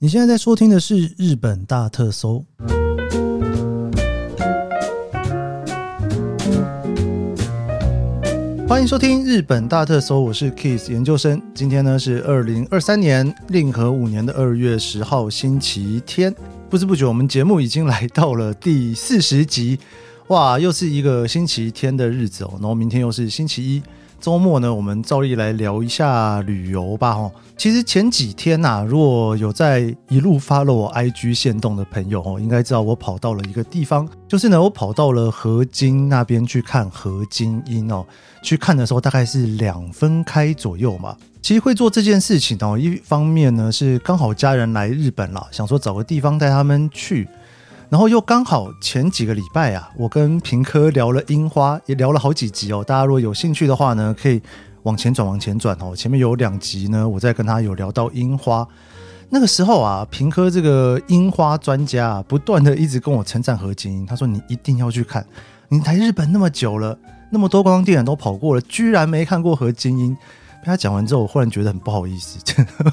你现在在收听的是日本大特搜，欢迎收听日本大特搜，我是 Kiss 研究生。今天呢是二零二三年令和五年的二月十号星期天，不知不觉我们节目已经来到了第四十集，哇，又是一个星期天的日子哦，然后明天又是星期一。周末呢，我们照例来聊一下旅游吧。哦，其实前几天呐、啊，如果有在一路发了我 IG 限动的朋友哦，应该知道我跑到了一个地方，就是呢，我跑到了河津那边去看河津樱哦。去看的时候大概是两分开左右嘛。其实会做这件事情哦，一方面呢是刚好家人来日本了，想说找个地方带他们去。然后又刚好前几个礼拜啊，我跟平科聊了樱花，也聊了好几集哦。大家如果有兴趣的话呢，可以往前转，往前转哦。前面有两集呢，我在跟他有聊到樱花。那个时候啊，平科这个樱花专家啊，不断的一直跟我称赞河津樱，他说你一定要去看。你来日本那么久了，那么多观光电都跑过了，居然没看过何金英。被他讲完之后，我忽然觉得很不好意思，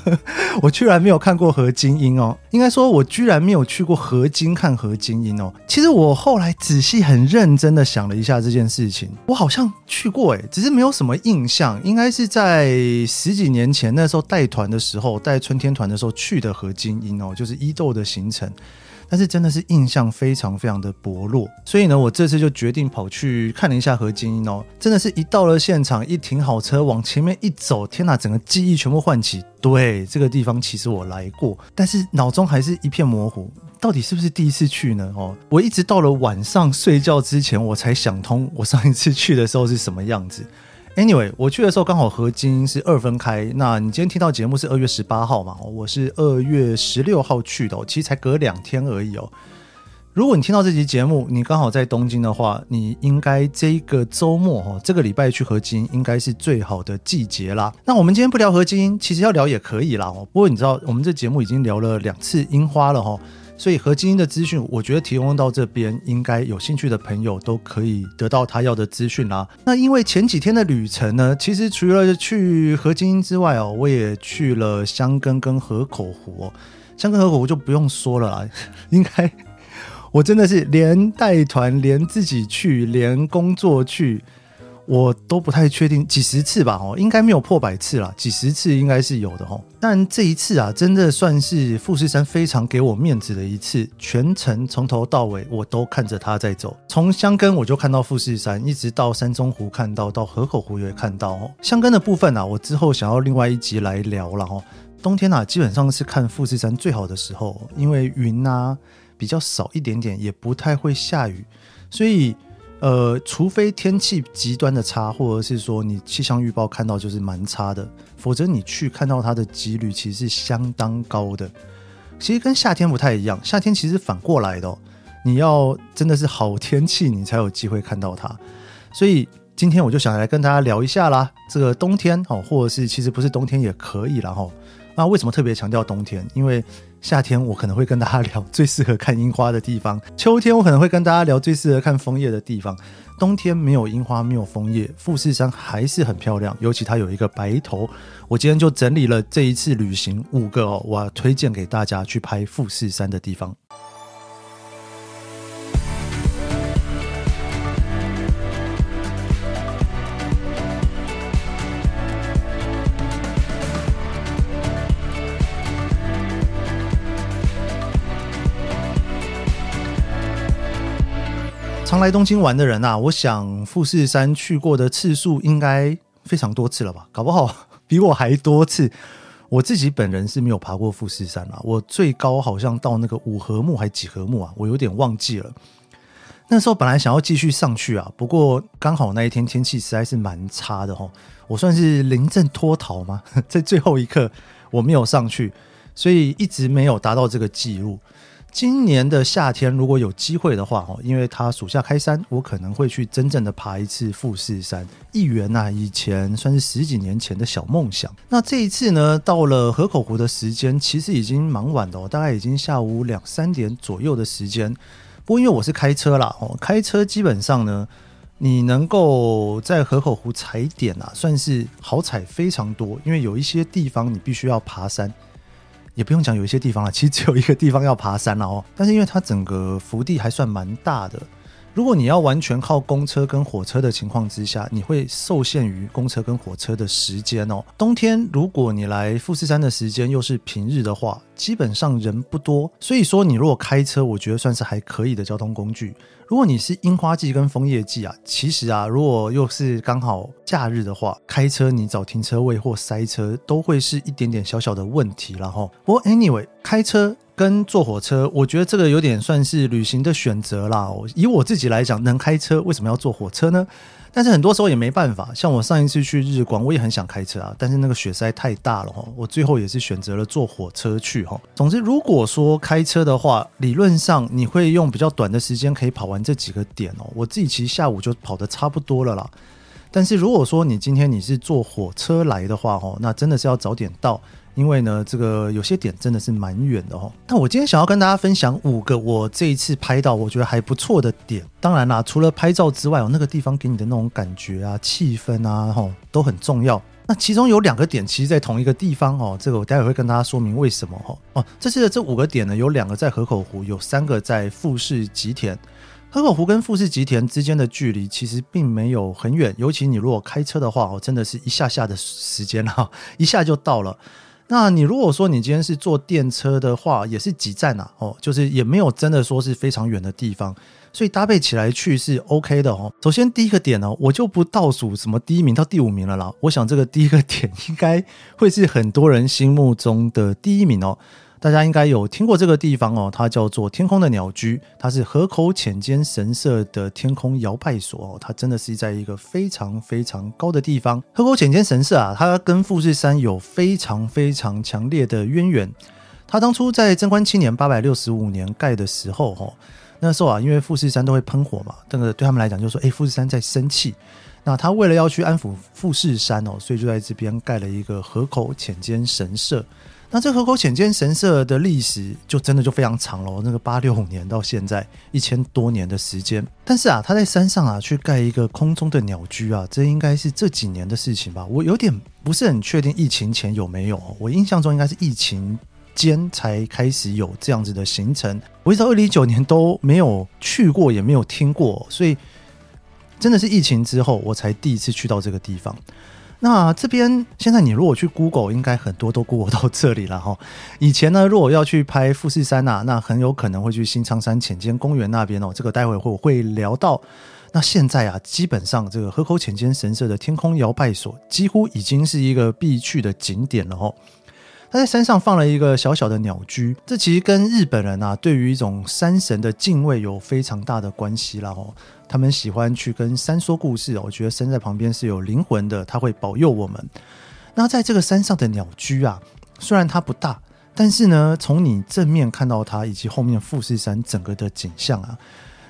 我居然没有看过河津樱哦。应该说，我居然没有去过河津看河津樱哦。其实我后来仔细很认真的想了一下这件事情，我好像去过诶，只是没有什么印象。应该是在十几年前那时候带团的时候，带春天团的时候去的河津樱哦，就是伊豆的行程。但是真的是印象非常非常的薄弱，所以呢，我这次就决定跑去看了一下河津樱哦，真的是一到了现场，一停好车，往前面一走，天哪，整个记忆全部唤起。对，这个地方其实我来过，但是脑中还是一片模糊，到底是不是第一次去呢？哦，我一直到了晚上睡觉之前，我才想通，我上一次去的时候是什么样子。Anyway，我去的时候刚好河津是二分开。那你今天听到节目是二月十八号嘛？我是二月十六号去的，其实才隔两天而已哦。如果你听到这集节目，你刚好在东京的话，你应该这个周末哈，这个礼拜去河津应该是最好的季节啦。那我们今天不聊河津，其实要聊也可以啦哦。不过你知道，我们这节目已经聊了两次樱花了哈。所以河津樱的资讯，我觉得提供到这边，应该有兴趣的朋友都可以得到他要的资讯啦。那因为前几天的旅程呢，其实除了去河津樱之外哦，我也去了箱根跟河口湖哦。箱根河口湖就不用说了啦，应该我真的是连带团，连自己去，连工作去。我都不太确定几十次吧，哦，应该没有破百次啦，几十次应该是有的哦。但这一次啊，真的算是富士山非常给我面子的一次，全程从头到尾我都看着他在走，从箱根我就看到富士山，一直到山中湖看到，到河口湖也看到哦。箱根的部分啊，我之后想要另外一集来聊了哦。冬天啊，基本上是看富士山最好的时候，因为云啊比较少一点点，也不太会下雨，所以。呃，除非天气极端的差，或者是说你气象预报看到就是蛮差的，否则你去看到它的几率其实是相当高的。其实跟夏天不太一样，夏天其实反过来的，你要真的是好天气，你才有机会看到它。所以今天我就想来跟大家聊一下啦，这个冬天哦，或者是其实不是冬天也可以啦齁。那为什么特别强调冬天？因为夏天我可能会跟大家聊最适合看樱花的地方，秋天我可能会跟大家聊最适合看枫叶的地方，冬天没有樱花，没有枫叶，富士山还是很漂亮，尤其它有一个白头。我今天就整理了这一次旅行五个哦，我要推荐给大家去拍富士山的地方。常来东京玩的人呐、啊，我想富士山去过的次数应该非常多次了吧？搞不好比我还多次。我自己本人是没有爬过富士山啊，我最高好像到那个五合目还几合目啊，我有点忘记了。那时候本来想要继续上去啊，不过刚好那一天天气实在是蛮差的齁，我算是临阵脱逃吗？在最后一刻我没有上去，所以一直没有达到这个记录。今年的夏天，如果有机会的话，哦，因为它暑假开山，我可能会去真正的爬一次富士山。一元呐，以前算是十几年前的小梦想。那这一次呢，到了河口湖的时间，其实已经蛮晚的哦，大概已经下午两三点左右的时间。不过因为我是开车啦，哦，开车基本上呢，你能够在河口湖踩点啊，算是好踩非常多，因为有一些地方你必须要爬山。也不用讲，有一些地方了，其实只有一个地方要爬山了哦。但是因为它整个福地还算蛮大的。如果你要完全靠公车跟火车的情况之下，你会受限于公车跟火车的时间哦。冬天如果你来富士山的时间又是平日的话，基本上人不多，所以说你如果开车，我觉得算是还可以的交通工具。如果你是樱花季跟枫叶季啊，其实啊，如果又是刚好假日的话，开车你找停车位或塞车都会是一点点小小的问题然后。不过 anyway，开车。跟坐火车，我觉得这个有点算是旅行的选择啦。以我自己来讲，能开车为什么要坐火车呢？但是很多时候也没办法。像我上一次去日光，我也很想开车啊，但是那个雪实在太大了哈，我最后也是选择了坐火车去哈。总之，如果说开车的话，理论上你会用比较短的时间可以跑完这几个点哦。我自己其实下午就跑得差不多了啦。但是如果说你今天你是坐火车来的话哈，那真的是要早点到。因为呢，这个有些点真的是蛮远的哦。那我今天想要跟大家分享五个我这一次拍到我觉得还不错的点。当然啦，除了拍照之外，哦，那个地方给你的那种感觉啊、气氛啊，吼，都很重要。那其中有两个点，其实在同一个地方哦。这个我待会会跟大家说明为什么哦。哦，这次的这五个点呢，有两个在河口湖，有三个在富士吉田。河口湖跟富士吉田之间的距离其实并没有很远，尤其你如果开车的话哦，真的是一下下的时间哈，一下就到了。那你如果说你今天是坐电车的话，也是几站呐？哦，就是也没有真的说是非常远的地方，所以搭配起来去是 OK 的哦。首先第一个点呢，我就不倒数什么第一名到第五名了啦。我想这个第一个点应该会是很多人心目中的第一名哦。大家应该有听过这个地方哦，它叫做天空的鸟居，它是河口浅间神社的天空摇拜所哦，它真的是在一个非常非常高的地方。河口浅间神社啊，它跟富士山有非常非常强烈的渊源。它当初在贞观七年（八百六十五年）盖的时候，哦，那时候啊，因为富士山都会喷火嘛，这个对他们来讲就是说，哎，富士山在生气，那他为了要去安抚富士山哦，所以就在这边盖了一个河口浅间神社。那这河口浅间神社的历史就真的就非常长了，那个八六年到现在一千多年的时间。但是啊，他在山上啊去盖一个空中的鸟居啊，这应该是这几年的事情吧？我有点不是很确定疫情前有没有，我印象中应该是疫情间才开始有这样子的行程。我一直到二零一九年都没有去过，也没有听过，所以真的是疫情之后我才第一次去到这个地方。那这边现在你如果去 Google，应该很多都 Google 到这里了哈。以前呢，如果要去拍富士山呐，那很有可能会去新仓山浅间公园那边哦。这个待会会我会聊到。那现在啊，基本上这个河口浅间神社的天空摇摆所几乎已经是一个必去的景点了哦。他在山上放了一个小小的鸟居，这其实跟日本人啊对于一种山神的敬畏有非常大的关系啦哦。他们喜欢去跟山说故事，我觉得山在旁边是有灵魂的，他会保佑我们。那在这个山上的鸟居啊，虽然它不大，但是呢，从你正面看到它以及后面富士山整个的景象啊。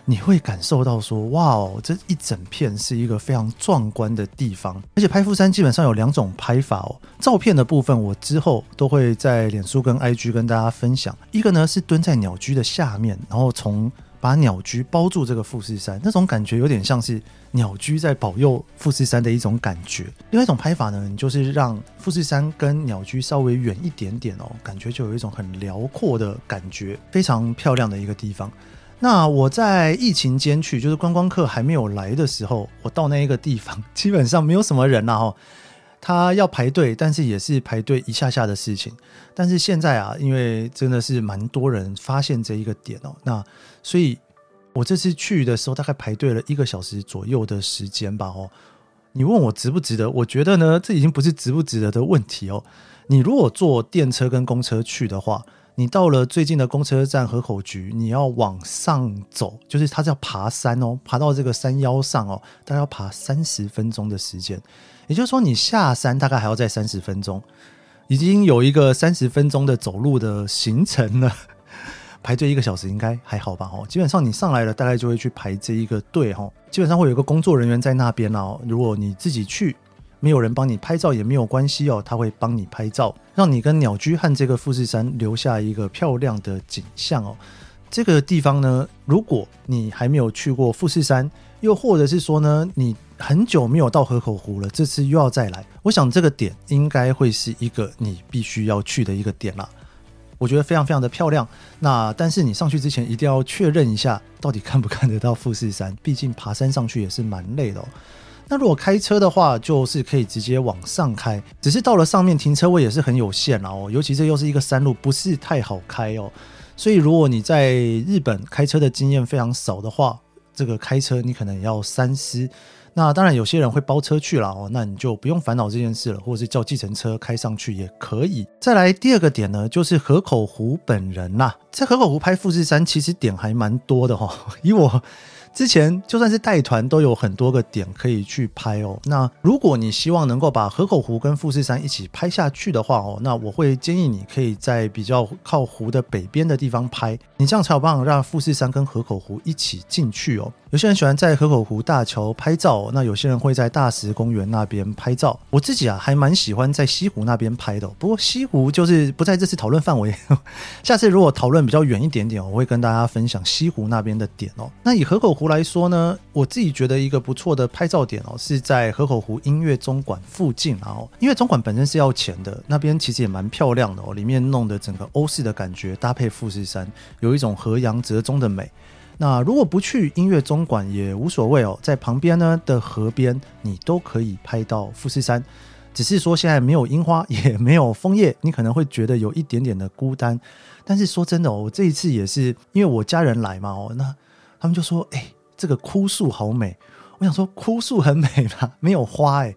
你会感受到说，哇哦，这一整片是一个非常壮观的地方。而且拍富山基本上有两种拍法哦。照片的部分我之后都会在脸书跟 IG 跟大家分享。一个呢是蹲在鸟居的下面，然后从把鸟居包住这个富士山，那种感觉有点像是鸟居在保佑富士山的一种感觉。另外一种拍法呢，你就是让富士山跟鸟居稍微远一点点哦，感觉就有一种很辽阔的感觉，非常漂亮的一个地方。那我在疫情间去，就是观光客还没有来的时候，我到那一个地方，基本上没有什么人啦哈。他要排队，但是也是排队一下下的事情。但是现在啊，因为真的是蛮多人发现这一个点哦，那所以我这次去的时候，大概排队了一个小时左右的时间吧哦。你问我值不值得？我觉得呢，这已经不是值不值得的问题哦。你如果坐电车跟公车去的话。你到了最近的公车站河口局，你要往上走，就是它是要爬山哦，爬到这个山腰上哦，大概要爬三十分钟的时间。也就是说，你下山大概还要再三十分钟，已经有一个三十分钟的走路的行程了。排队一个小时应该还好吧？哦，基本上你上来了，大概就会去排这一个队哈。基本上会有一个工作人员在那边哦。如果你自己去。没有人帮你拍照也没有关系哦，他会帮你拍照，让你跟鸟居和这个富士山留下一个漂亮的景象哦。这个地方呢，如果你还没有去过富士山，又或者是说呢，你很久没有到河口湖了，这次又要再来，我想这个点应该会是一个你必须要去的一个点啦。我觉得非常非常的漂亮。那但是你上去之前一定要确认一下，到底看不看得到富士山，毕竟爬山上去也是蛮累的哦。那如果开车的话，就是可以直接往上开，只是到了上面停车位也是很有限哦，尤其这又是一个山路，不是太好开哦。所以如果你在日本开车的经验非常少的话，这个开车你可能也要三思。那当然有些人会包车去了哦，那你就不用烦恼这件事了，或者是叫计程车开上去也可以。再来第二个点呢，就是河口湖本人啦，在河口湖拍富士山其实点还蛮多的哈，以我。之前就算是带团都有很多个点可以去拍哦。那如果你希望能够把河口湖跟富士山一起拍下去的话哦，那我会建议你可以在比较靠湖的北边的地方拍，你这样才有办法让富士山跟河口湖一起进去哦。有些人喜欢在河口湖大桥拍照，那有些人会在大石公园那边拍照。我自己啊还蛮喜欢在西湖那边拍的，不过西湖就是不在这次讨论范围。下次如果讨论比较远一点点，我会跟大家分享西湖那边的点哦。那以河口湖来说呢，我自己觉得一个不错的拍照点哦，是在河口湖音乐中馆附近。然后音乐中馆本身是要钱的，那边其实也蛮漂亮的哦，里面弄得整个欧式的感觉，搭配富士山，有一种和洋折中的美。那如果不去音乐中馆也无所谓哦，在旁边呢的河边，你都可以拍到富士山。只是说现在没有樱花，也没有枫叶，你可能会觉得有一点点的孤单。但是说真的哦，我这一次也是因为我家人来嘛哦，那他们就说：“哎，这个枯树好美。”我想说枯树很美吧？没有花哎，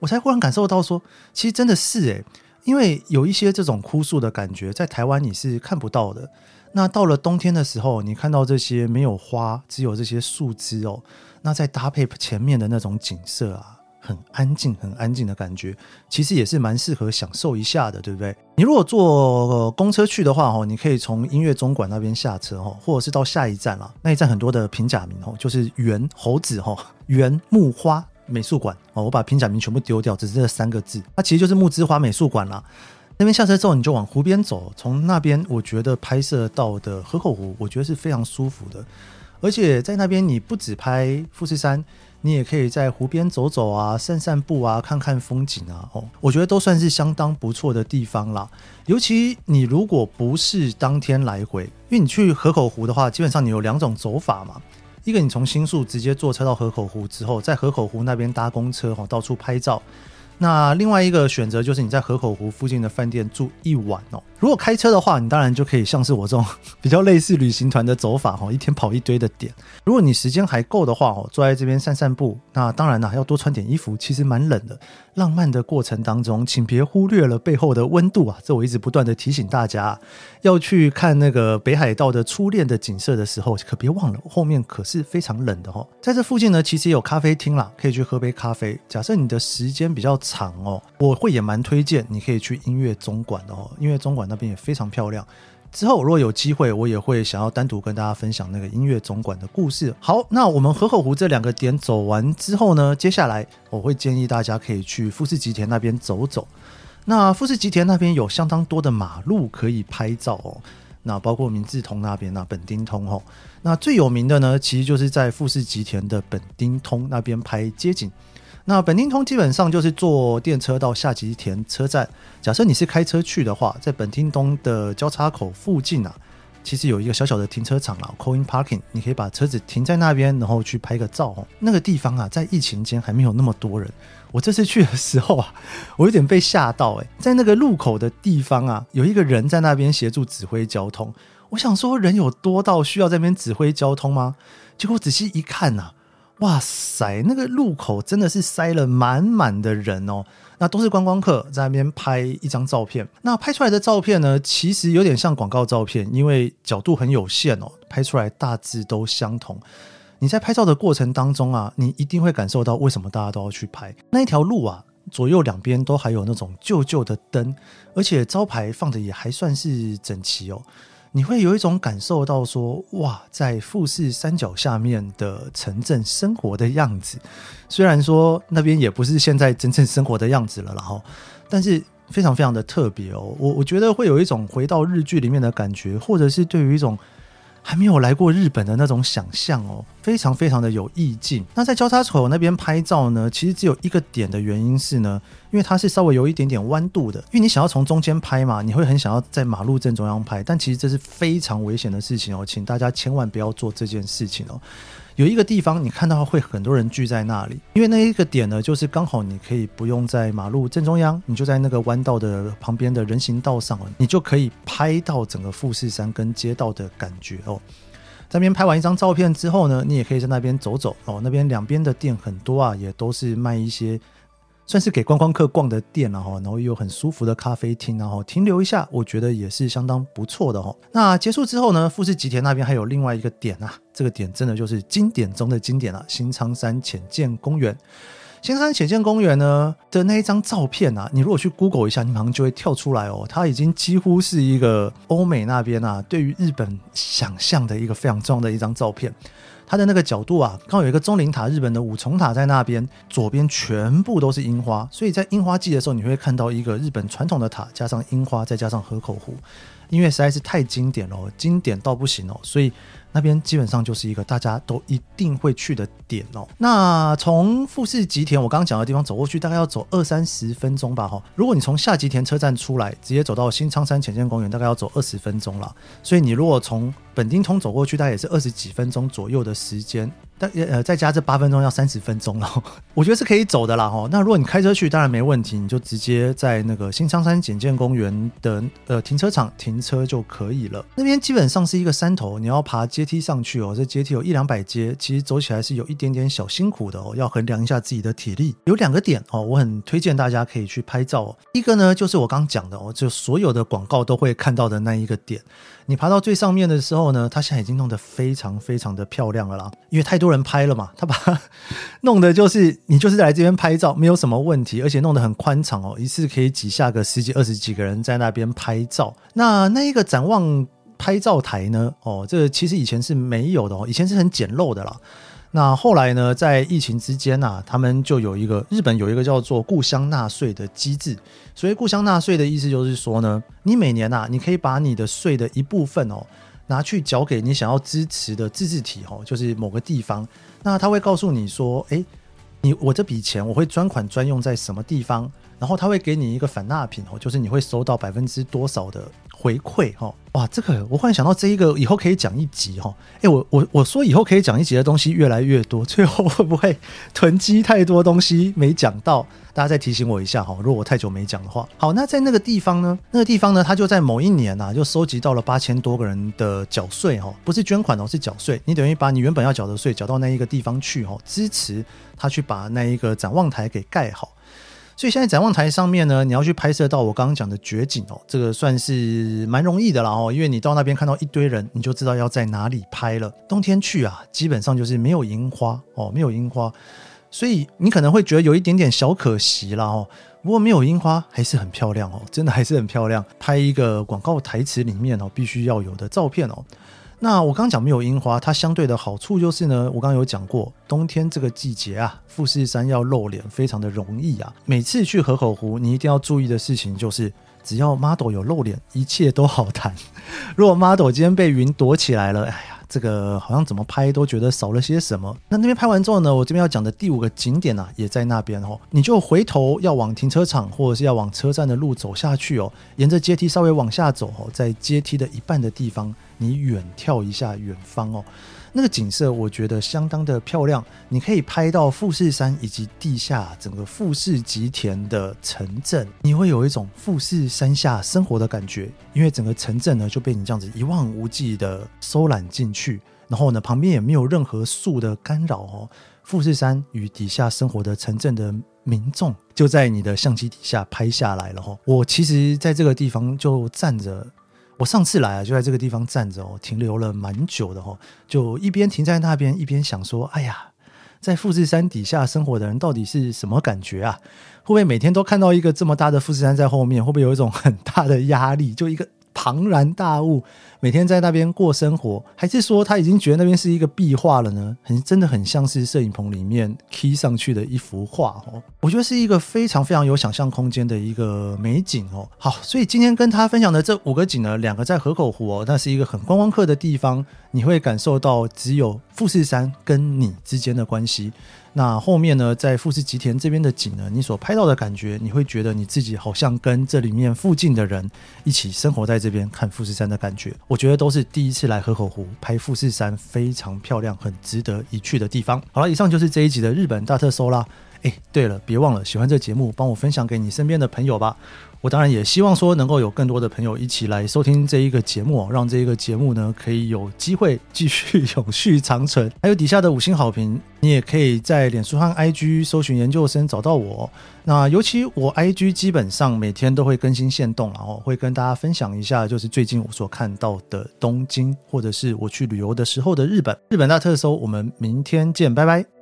我才忽然感受到说，其实真的是哎，因为有一些这种枯树的感觉，在台湾你是看不到的。那到了冬天的时候，你看到这些没有花，只有这些树枝哦，那再搭配前面的那种景色啊，很安静、很安静的感觉，其实也是蛮适合享受一下的，对不对？你如果坐公车去的话哦，你可以从音乐中馆那边下车哦，或者是到下一站啦。那一站很多的平假名哦，就是园猴子 哈园木花美术馆哦，我把平假名全部丢掉，只是这三个字，它其实就是木之花美术馆啦。那边下车之后，你就往湖边走。从那边，我觉得拍摄到的河口湖，我觉得是非常舒服的。而且在那边，你不只拍富士山，你也可以在湖边走走啊，散散步啊，看看风景啊。哦，我觉得都算是相当不错的地方啦。尤其你如果不是当天来回，因为你去河口湖的话，基本上你有两种走法嘛。一个，你从新宿直接坐车到河口湖之后，在河口湖那边搭公车哦，到处拍照。那另外一个选择就是你在河口湖附近的饭店住一晚哦。如果开车的话，你当然就可以像是我这种比较类似旅行团的走法，一天跑一堆的点。如果你时间还够的话哦，坐在这边散散步，那当然啦，要多穿点衣服，其实蛮冷的。浪漫的过程当中，请别忽略了背后的温度啊！这我一直不断的提醒大家，要去看那个北海道的初恋的景色的时候，可别忘了后面可是非常冷的哦。在这附近呢，其实有咖啡厅啦，可以去喝杯咖啡。假设你的时间比较长哦，我会也蛮推荐你可以去音乐总馆的哦，音乐总馆那边也非常漂亮。之后如果有机会，我也会想要单独跟大家分享那个音乐总馆的故事。好，那我们河口湖这两个点走完之后呢，接下来我会建议大家可以去富士吉田那边走走。那富士吉田那边有相当多的马路可以拍照哦。那包括明治通那边啊，本町通哦。那最有名的呢，其实就是在富士吉田的本町通那边拍街景。那本町通基本上就是坐电车到下吉田车站。假设你是开车去的话，在本町通的交叉口附近啊，其实有一个小小的停车场啦，Coin Parking，你可以把车子停在那边，然后去拍个照。那个地方啊，在疫情间还没有那么多人。我这次去的时候啊，我有点被吓到诶，在那个路口的地方啊，有一个人在那边协助指挥交通。我想说，人有多到需要在那边指挥交通吗？结果仔细一看呐。哇塞，那个路口真的是塞了满满的人哦，那都是观光客在那边拍一张照片。那拍出来的照片呢，其实有点像广告照片，因为角度很有限哦，拍出来大致都相同。你在拍照的过程当中啊，你一定会感受到为什么大家都要去拍那一条路啊，左右两边都还有那种旧旧的灯，而且招牌放的也还算是整齐哦。你会有一种感受到说，哇，在富士山脚下面的城镇生活的样子，虽然说那边也不是现在真正生活的样子了，然后，但是非常非常的特别哦。我我觉得会有一种回到日剧里面的感觉，或者是对于一种还没有来过日本的那种想象哦，非常非常的有意境。那在交叉口那边拍照呢，其实只有一个点的原因是呢，因为它是稍微有一点点弯度的，因为你想要从中间拍嘛，你会很想要在马路正中央拍，但其实这是非常危险的事情哦，请大家千万不要做这件事情哦。有一个地方你看到会很多人聚在那里，因为那一个点呢，就是刚好你可以不用在马路正中央，你就在那个弯道的旁边的人行道上，你就可以拍到整个富士山跟街道的感觉哦。在那边拍完一张照片之后呢，你也可以在那边走走哦。那边两边的店很多啊，也都是卖一些。算是给观光客逛的店了哈，然后又有很舒服的咖啡厅，然后停留一下，我觉得也是相当不错的哈。那结束之后呢，富士吉田那边还有另外一个点啊，这个点真的就是经典中的经典了，新仓山浅见公园。新仓山浅见公园呢的那一张照片啊，你如果去 Google 一下，你马上就会跳出来哦，它已经几乎是一个欧美那边啊对于日本想象的一个非常重要的一张照片。它的那个角度啊，刚有一个钟灵塔，日本的五重塔在那边，左边全部都是樱花，所以在樱花季的时候，你会看到一个日本传统的塔，加上樱花，再加上河口湖，因为实在是太经典了，经典到不行哦，所以。那边基本上就是一个大家都一定会去的点哦。那从富士吉田我刚刚讲的地方走过去，大概要走二三十分钟吧。哈，如果你从下吉田车站出来，直接走到新仓山浅见公园，大概要走二十分钟了。所以你如果从本町通走过去，大概也是二十几分钟左右的时间。但呃，再加这八分钟要三十分钟了，我觉得是可以走的啦哈。那如果你开车去，当然没问题，你就直接在那个新仓山浅见公园的呃停车场停车就可以了。那边基本上是一个山头，你要爬阶梯上去哦。这阶梯有一两百阶，其实走起来是有一点点小辛苦的哦，要衡量一下自己的体力。有两个点哦，我很推荐大家可以去拍照哦。一个呢，就是我刚讲的哦，就所有的广告都会看到的那一个点。你爬到最上面的时候呢，它现在已经弄得非常非常的漂亮了啦，因为太多人拍了嘛，他把弄的就是你就是来这边拍照没有什么问题，而且弄得很宽敞哦，一次可以挤下个十几二十几个人在那边拍照。那那一个展望拍照台呢，哦，这其实以前是没有的哦，以前是很简陋的啦。那后来呢，在疫情之间啊，他们就有一个日本有一个叫做故乡纳税的机制。所以故乡纳税的意思就是说呢，你每年啊，你可以把你的税的一部分哦，拿去缴给你想要支持的自治体哦，就是某个地方。那他会告诉你说，诶，你我这笔钱我会专款专用在什么地方，然后他会给你一个返纳品哦，就是你会收到百分之多少的。回馈哈哇，这个我忽然想到这一个以后可以讲一集哈，哎我我我说以后可以讲一集的东西越来越多，最后会不会囤积太多东西没讲到？大家再提醒我一下哈，如果我太久没讲的话。好，那在那个地方呢，那个地方呢，他就在某一年呐，就收集到了八千多个人的缴税哈，不是捐款哦，是缴税。你等于把你原本要缴的税缴到那一个地方去哈，支持他去把那一个展望台给盖好。所以现在展望台上面呢，你要去拍摄到我刚刚讲的绝景哦，这个算是蛮容易的啦哦，因为你到那边看到一堆人，你就知道要在哪里拍了。冬天去啊，基本上就是没有樱花哦，没有樱花，所以你可能会觉得有一点点小可惜啦哦。不过没有樱花还是很漂亮哦，真的还是很漂亮。拍一个广告台词里面哦，必须要有的照片哦。那我刚讲没有樱花，它相对的好处就是呢，我刚刚有讲过，冬天这个季节啊，富士山要露脸非常的容易啊。每次去河口湖，你一定要注意的事情就是，只要 model 有露脸，一切都好谈。如果 model 今天被云躲起来了，哎呀。这个好像怎么拍都觉得少了些什么。那那边拍完之后呢，我这边要讲的第五个景点啊，也在那边哦。你就回头要往停车场或者是要往车站的路走下去哦，沿着阶梯稍微往下走哦，在阶梯的一半的地方，你远眺一下远方哦。那个景色我觉得相当的漂亮，你可以拍到富士山以及地下整个富士吉田的城镇，你会有一种富士山下生活的感觉，因为整个城镇呢就被你这样子一望无际的收揽进去，然后呢旁边也没有任何树的干扰哦，富士山与底下生活的城镇的民众就在你的相机底下拍下来了哈。我其实在这个地方就站着。我上次来啊，就在这个地方站着哦，停留了蛮久的哦，就一边停在那边，一边想说：哎呀，在富士山底下生活的人到底是什么感觉啊？会不会每天都看到一个这么大的富士山在后面？会不会有一种很大的压力？就一个庞然大物，每天在那边过生活，还是说他已经觉得那边是一个壁画了呢？很真的很像是摄影棚里面贴上去的一幅画哦。我觉得是一个非常非常有想象空间的一个美景哦。好，所以今天跟他分享的这五个景呢，两个在河口湖哦，那是一个很观光客的地方，你会感受到只有富士山跟你之间的关系。那后面呢，在富士吉田这边的景呢，你所拍到的感觉，你会觉得你自己好像跟这里面附近的人一起生活在这边看富士山的感觉。我觉得都是第一次来河口湖拍富士山，非常漂亮，很值得一去的地方。好了，以上就是这一集的日本大特搜啦。哎，对了，别忘了喜欢这节目，帮我分享给你身边的朋友吧。我当然也希望说能够有更多的朋友一起来收听这一个节目，让这一个节目呢可以有机会继续 永续长存。还有底下的五星好评，你也可以在脸书和 IG 搜寻研究生找到我。那尤其我 IG 基本上每天都会更新线动，然后会跟大家分享一下，就是最近我所看到的东京，或者是我去旅游的时候的日本。日本大特搜，我们明天见，拜拜。